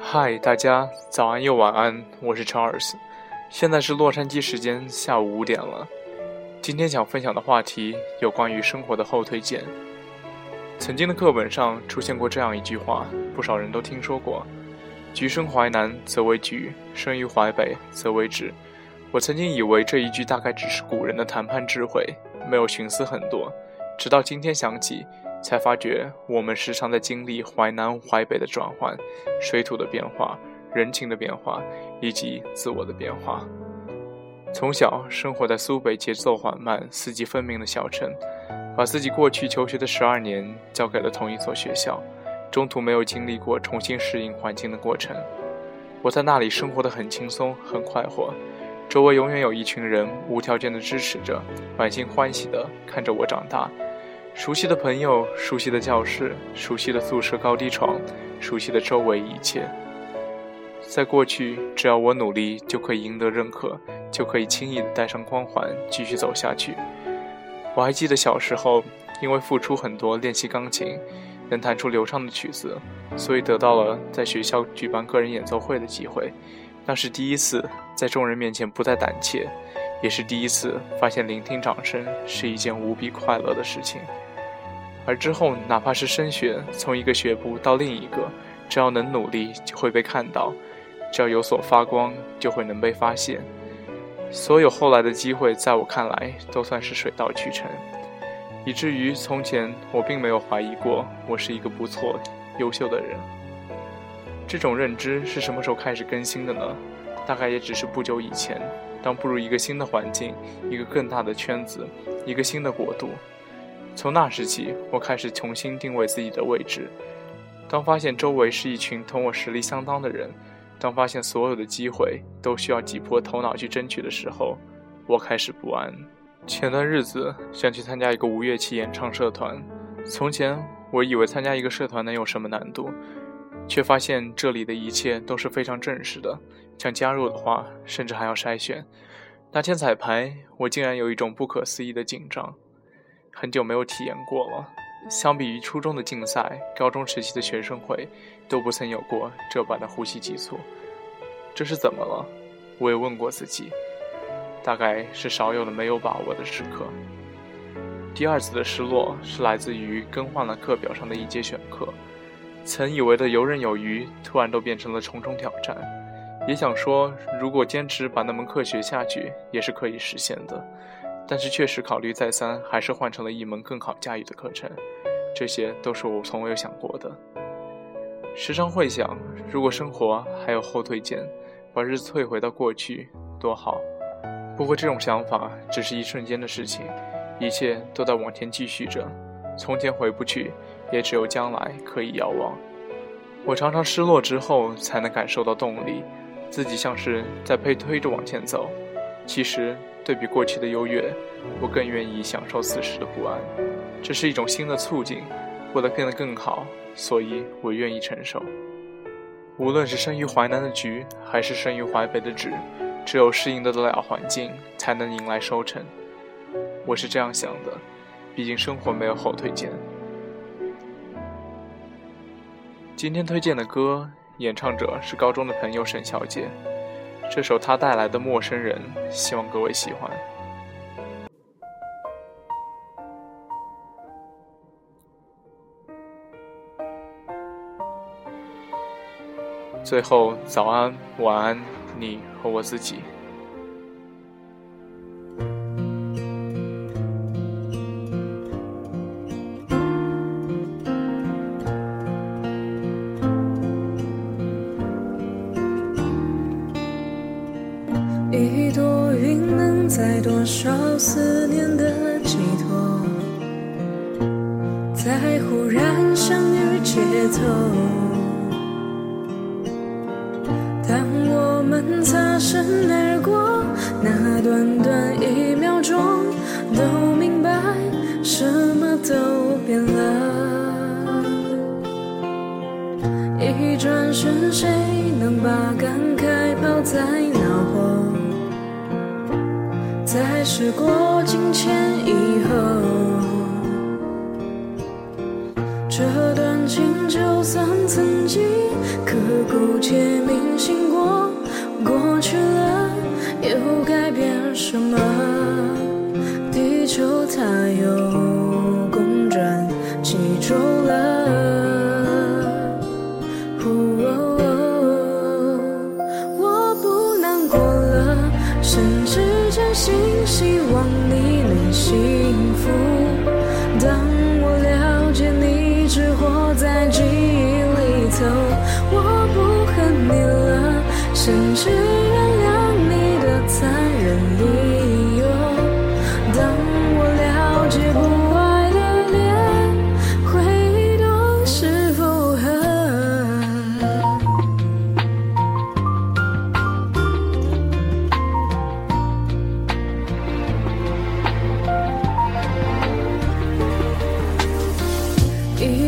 嗨，大家早安又晚安，我是 Charles，现在是洛杉矶时间下午五点了。今天想分享的话题有关于生活的后推荐。曾经的课本上出现过这样一句话，不少人都听说过：“橘生淮南则为橘，生于淮北则为枳。”我曾经以为这一句大概只是古人的谈判智慧，没有寻思很多。直到今天想起，才发觉我们时常在经历淮南淮北的转换，水土的变化，人情的变化，以及自我的变化。从小生活在苏北节奏缓慢、四季分明的小城，把自己过去求学的十二年交给了同一所学校，中途没有经历过重新适应环境的过程。我在那里生活得很轻松、很快活，周围永远有一群人无条件的支持着，满心欢喜地看着我长大。熟悉的朋友、熟悉的教室、熟悉的宿舍高低床、熟悉的周围一切。在过去，只要我努力，就可以赢得认可，就可以轻易的带上光环，继续走下去。我还记得小时候，因为付出很多练习钢琴，能弹出流畅的曲子，所以得到了在学校举办个人演奏会的机会。那是第一次在众人面前不再胆怯，也是第一次发现聆听掌声是一件无比快乐的事情。而之后，哪怕是升学，从一个学部到另一个，只要能努力，就会被看到。只要有所发光，就会能被发现。所有后来的机会，在我看来都算是水到渠成，以至于从前我并没有怀疑过我是一个不错、优秀的人。这种认知是什么时候开始更新的呢？大概也只是不久以前，当步入一个新的环境、一个更大的圈子、一个新的国度，从那时起，我开始重新定位自己的位置。当发现周围是一群同我实力相当的人。当发现所有的机会都需要挤破头脑去争取的时候，我开始不安。前段日子想去参加一个无乐器演唱社团，从前我以为参加一个社团能有什么难度，却发现这里的一切都是非常正式的。想加入的话，甚至还要筛选。那天彩排，我竟然有一种不可思议的紧张，很久没有体验过了。相比于初中的竞赛，高中时期的学生会，都不曾有过这般的呼吸急促。这是怎么了？我也问过自己，大概是少有的没有把握的时刻。第二次的失落是来自于更换了课表上的一节选课，曾以为的游刃有余，突然都变成了重重挑战。也想说，如果坚持把那门课学下去，也是可以实现的。但是确实考虑再三，还是换成了一门更好驾驭的课程。这些都是我从未有想过的。时常会想，如果生活还有后退键，把日子退回到过去，多好。不过这种想法只是一瞬间的事情，一切都在往前继续着。从前回不去，也只有将来可以遥望。我常常失落之后，才能感受到动力，自己像是在被推着往前走。其实。对比过去的优越，我更愿意享受此时的不安。这是一种新的促进，为了变得更好，所以我愿意承受。无论是生于淮南的橘，还是生于淮北的枳，只有适应得了环境，才能迎来收成。我是这样想的，毕竟生活没有后退键。今天推荐的歌，演唱者是高中的朋友沈小姐。这首他带来的《陌生人》，希望各位喜欢。最后，早安，晚安，你和我自己。在多少思念的寄托，在忽然相遇街头。当我们擦身而过，那短短一秒钟，都明白什么都变了。一转身，谁能把感慨抛在脑？在时过境迁以后，这段情就。算曾经刻骨且铭心过，过去了又改变什么？地球它又当我了解你只活在记忆里头，我不恨你了，甚至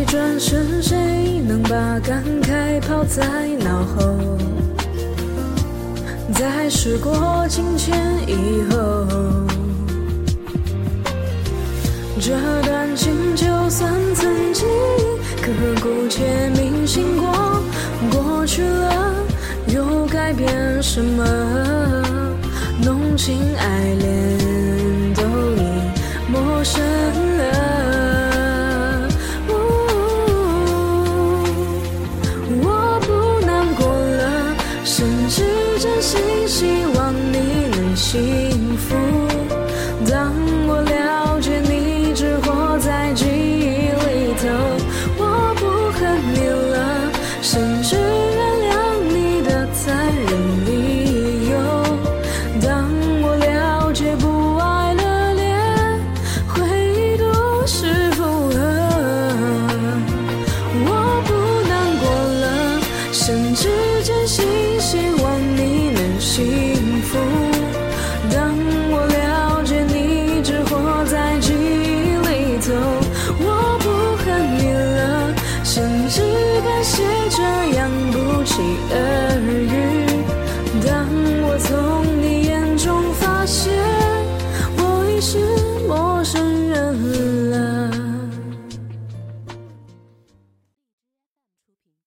转身，谁能把感慨抛在脑后？在时过境迁以后，这段情就算曾经刻骨且铭心过，过去了又改变什么？浓情爱恋希望你能幸福。